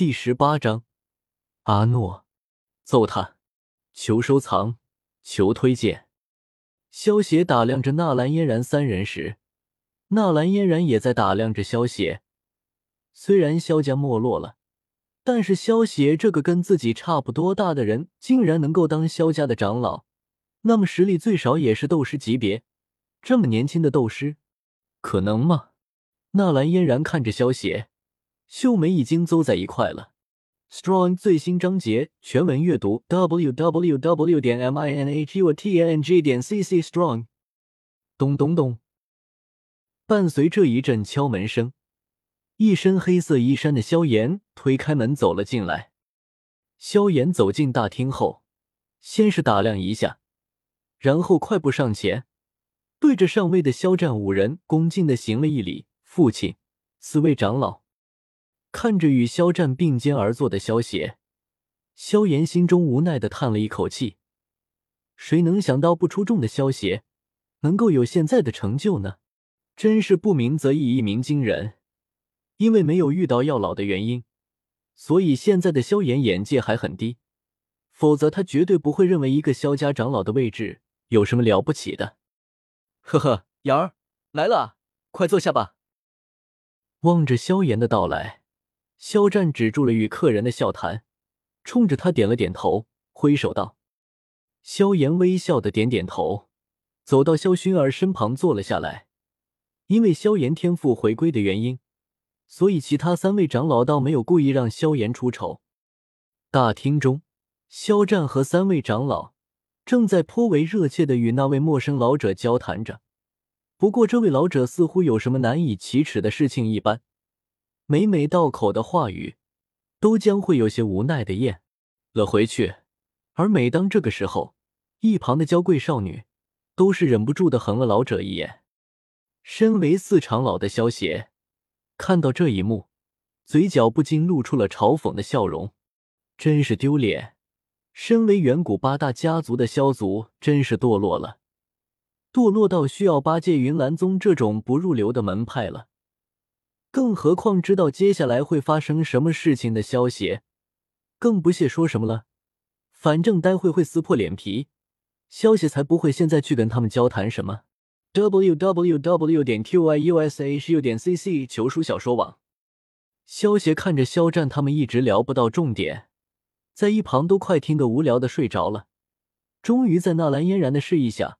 第十八章，阿诺，揍他！求收藏，求推荐。萧协打量着纳兰嫣然三人时，纳兰嫣然也在打量着萧协。虽然萧家没落了，但是萧协这个跟自己差不多大的人，竟然能够当萧家的长老，那么实力最少也是斗师级别。这么年轻的斗师，可能吗？纳兰嫣然看着萧协。秀梅已经皱在一块了。Strong 最新章节全文阅读：w w w. 点 m i n h u t n g 点 c c strong。咚咚咚，伴随着一阵敲门声，一身黑色衣衫的萧炎推开门走了进来。萧炎走进大厅后，先是打量一下，然后快步上前，对着上位的萧战五人恭敬的行了一礼：“父亲，四位长老。”看着与肖战并肩而坐的萧协，萧炎心中无奈的叹了一口气。谁能想到不出众的萧协能够有现在的成就呢？真是不鸣则已，一鸣惊人。因为没有遇到药老的原因，所以现在的萧炎眼界还很低。否则他绝对不会认为一个萧家长老的位置有什么了不起的。呵呵，瑶儿来了，快坐下吧。望着萧炎的到来。肖战止住了与客人的笑谈，冲着他点了点头，挥手道：“萧炎微笑的点点头，走到萧薰儿身旁坐了下来。因为萧炎天赋回归的原因，所以其他三位长老倒没有故意让萧炎出丑。大厅中，肖战和三位长老正在颇为热切的与那位陌生老者交谈着。不过，这位老者似乎有什么难以启齿的事情一般。”每每到口的话语，都将会有些无奈的咽了回去。而每当这个时候，一旁的娇贵少女都是忍不住的横了老者一眼。身为四长老的萧邪看到这一幕，嘴角不禁露出了嘲讽的笑容。真是丢脸！身为远古八大家族的萧族，真是堕落了，堕落到需要八戒云岚宗这种不入流的门派了。更何况知道接下来会发生什么事情的消息，更不屑说什么了。反正待会会撕破脸皮，消息才不会现在去跟他们交谈什么。w w w. 点 q y u s h u 点 c c 求书小说网。萧协看着肖战他们一直聊不到重点，在一旁都快听得无聊的睡着了。终于在纳兰嫣然的示意下，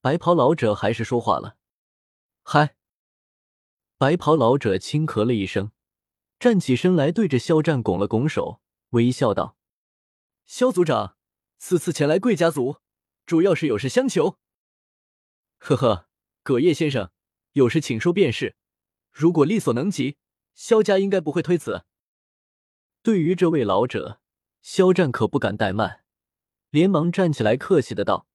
白袍老者还是说话了：“嗨。”白袍老者轻咳了一声，站起身来，对着肖战拱了拱手，微笑道：“肖族长，此次前来贵家族，主要是有事相求。”“呵呵，葛叶先生，有事请说便是。如果力所能及，萧家应该不会推辞。”对于这位老者，肖战可不敢怠慢，连忙站起来，客气的道：“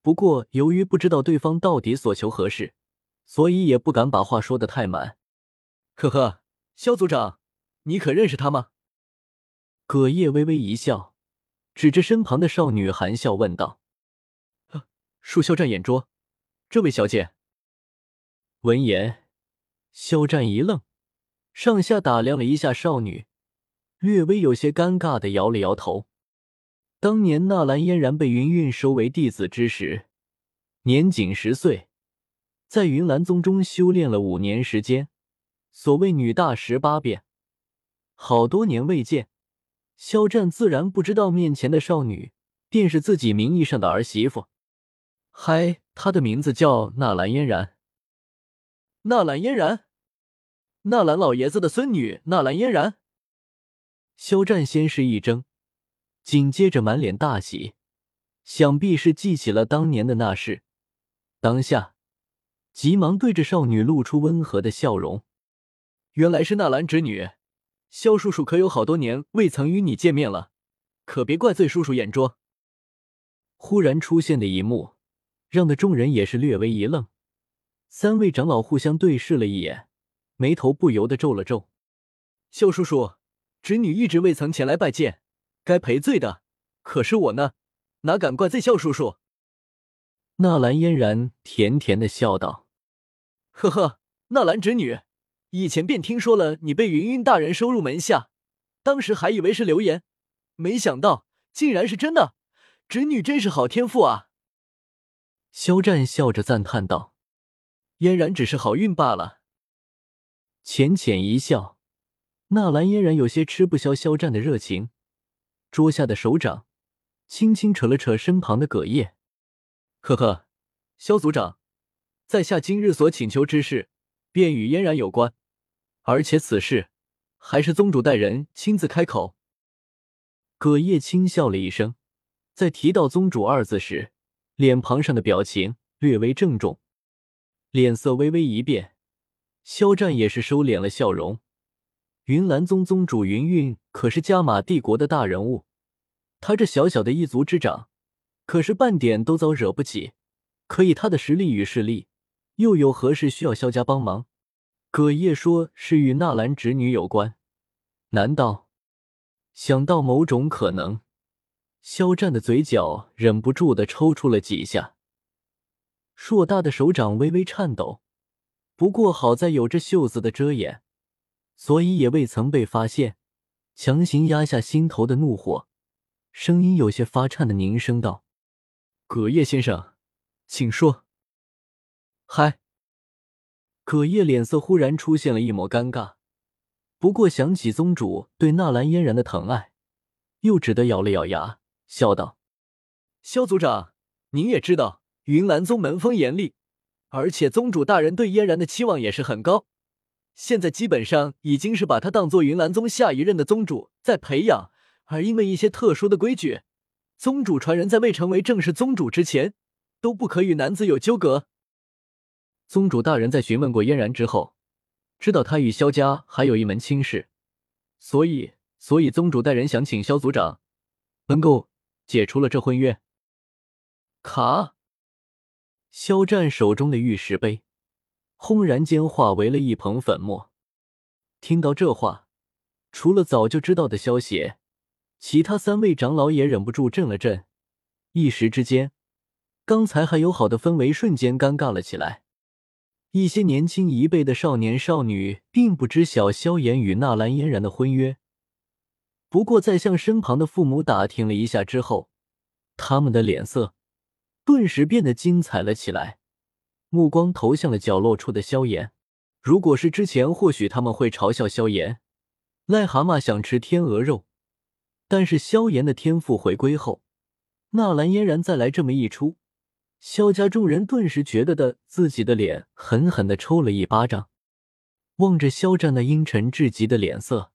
不过，由于不知道对方到底所求何事。”所以也不敢把话说的太满。呵呵，肖组长，你可认识他吗？葛叶微微一笑，指着身旁的少女，含笑问道：“啊，恕肖战眼拙，这位小姐。”闻言，肖战一愣，上下打量了一下少女，略微有些尴尬的摇了摇头。当年纳兰嫣然被云韵收为弟子之时，年仅十岁。在云岚宗中修炼了五年时间，所谓女大十八变，好多年未见，肖战自然不知道面前的少女便是自己名义上的儿媳妇。嗨，她的名字叫纳兰嫣然。纳兰嫣然，纳兰老爷子的孙女纳兰嫣然。肖战先是一怔，紧接着满脸大喜，想必是记起了当年的那事，当下。急忙对着少女露出温和的笑容。原来是纳兰侄女，萧叔叔可有好多年未曾与你见面了，可别怪罪叔叔眼拙。忽然出现的一幕，让的众人也是略微一愣。三位长老互相对视了一眼，眉头不由得皱了皱。萧叔叔，侄女一直未曾前来拜见，该赔罪的可是我呢，哪敢怪罪萧叔叔？纳兰嫣然甜甜的笑道：“呵呵，纳兰侄女，以前便听说了你被云云大人收入门下，当时还以为是流言，没想到竟然是真的。侄女真是好天赋啊！肖战笑着赞叹道：“嫣然只是好运罢了。”浅浅一笑，纳兰嫣然有些吃不消肖战的热情，桌下的手掌轻轻扯了扯身旁的葛叶：“呵呵，肖组长，在下今日所请求之事，便与嫣然有关，而且此事还是宗主带人亲自开口。”葛叶轻笑了一声，在提到“宗主”二字时，脸庞上的表情略微郑重，脸色微微一变。肖战也是收敛了笑容。云岚宗宗主云韵可是加玛帝国的大人物，他这小小的一族之长，可是半点都遭惹不起。可以他的实力与势力，又有何事需要萧家帮忙？葛叶说是与纳兰侄女有关，难道想到某种可能？肖战的嘴角忍不住的抽搐了几下，硕大的手掌微微颤抖。不过好在有着袖子的遮掩，所以也未曾被发现。强行压下心头的怒火，声音有些发颤的凝声道：“葛叶先生，请说。”嗨，葛叶脸色忽然出现了一抹尴尬，不过想起宗主对纳兰嫣然的疼爱，又只得咬了咬牙，笑道：“萧族长，您也知道，云岚宗门风严厉。”而且宗主大人对嫣然的期望也是很高，现在基本上已经是把她当做云岚宗下一任的宗主在培养。而因为一些特殊的规矩，宗主传人在未成为正式宗主之前，都不可与男子有纠葛。宗主大人在询问过嫣然之后，知道他与萧家还有一门亲事，所以，所以宗主大人想请萧族长能够解除了这婚约。卡。肖战手中的玉石杯，轰然间化为了一捧粉末。听到这话，除了早就知道的萧邪，其他三位长老也忍不住震了震。一时之间，刚才还友好的氛围瞬间尴尬了起来。一些年轻一辈的少年少女并不知晓萧炎与纳兰嫣然的婚约，不过在向身旁的父母打听了一下之后，他们的脸色。顿时变得精彩了起来，目光投向了角落处的萧炎。如果是之前，或许他们会嘲笑萧炎癞蛤蟆想吃天鹅肉。但是萧炎的天赋回归后，纳兰嫣然再来这么一出，萧家众人顿时觉得的自己的脸狠狠的抽了一巴掌。望着萧战那阴沉至极的脸色，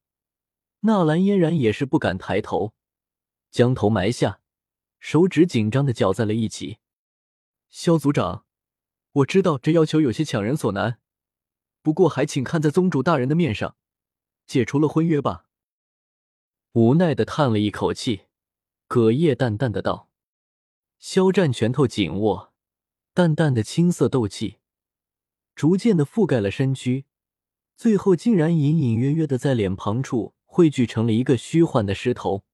纳兰嫣然也是不敢抬头，将头埋下，手指紧张的绞在了一起。萧族长，我知道这要求有些强人所难，不过还请看在宗主大人的面上，解除了婚约吧。无奈的叹了一口气，葛叶淡淡的道：“肖战拳头紧握，淡淡的青色斗气逐渐的覆盖了身躯，最后竟然隐隐约约的在脸庞处汇聚成了一个虚幻的狮头。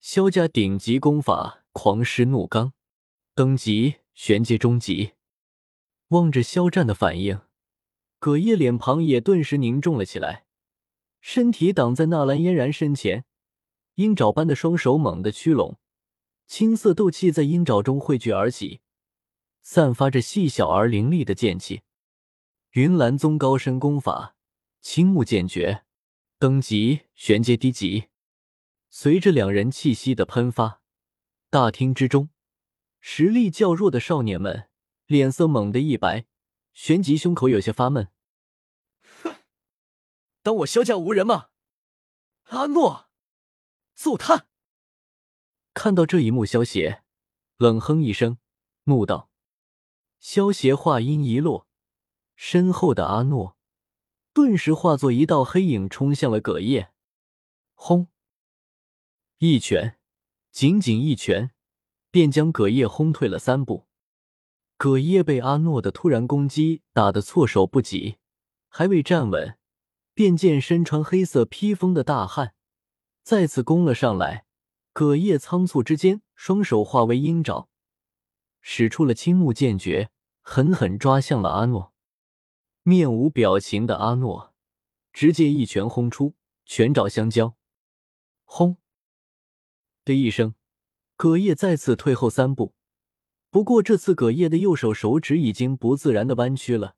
萧家顶级功法狂狮怒刚，等级。”玄阶中级，望着肖战的反应，葛叶脸庞也顿时凝重了起来，身体挡在纳兰嫣然身前，鹰爪般的双手猛地屈拢，青色斗气在鹰爪中汇聚而起，散发着细小而凌厉的剑气。云岚宗高深功法青木剑诀，等级玄阶低级。随着两人气息的喷发，大厅之中。实力较弱的少年们脸色猛地一白，旋即胸口有些发闷。哼，当我萧家无人吗？阿诺，揍他！看到这一幕，萧邪冷哼一声，怒道：“萧邪！”话音一落，身后的阿诺顿时化作一道黑影，冲向了葛叶。轰！一拳，仅仅一拳。便将葛叶轰退了三步，葛叶被阿诺的突然攻击打得措手不及，还未站稳，便见身穿黑色披风的大汉再次攻了上来。葛叶仓促之间，双手化为鹰爪，使出了青木剑诀，狠狠抓向了阿诺。面无表情的阿诺直接一拳轰出，拳爪相交，轰的一声，葛叶再次退后三步。不过这次葛叶的右手手指已经不自然的弯曲了，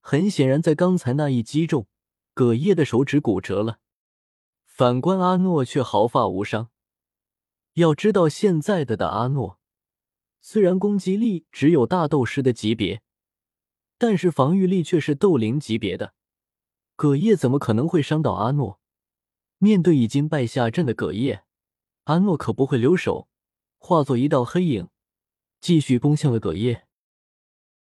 很显然，在刚才那一击中，葛叶的手指骨折了。反观阿诺却毫发无伤。要知道，现在的的阿诺虽然攻击力只有大斗师的级别，但是防御力却是斗灵级别的。葛叶怎么可能会伤到阿诺？面对已经败下阵的葛叶，阿诺可不会留手，化作一道黑影，继续攻向了葛叶。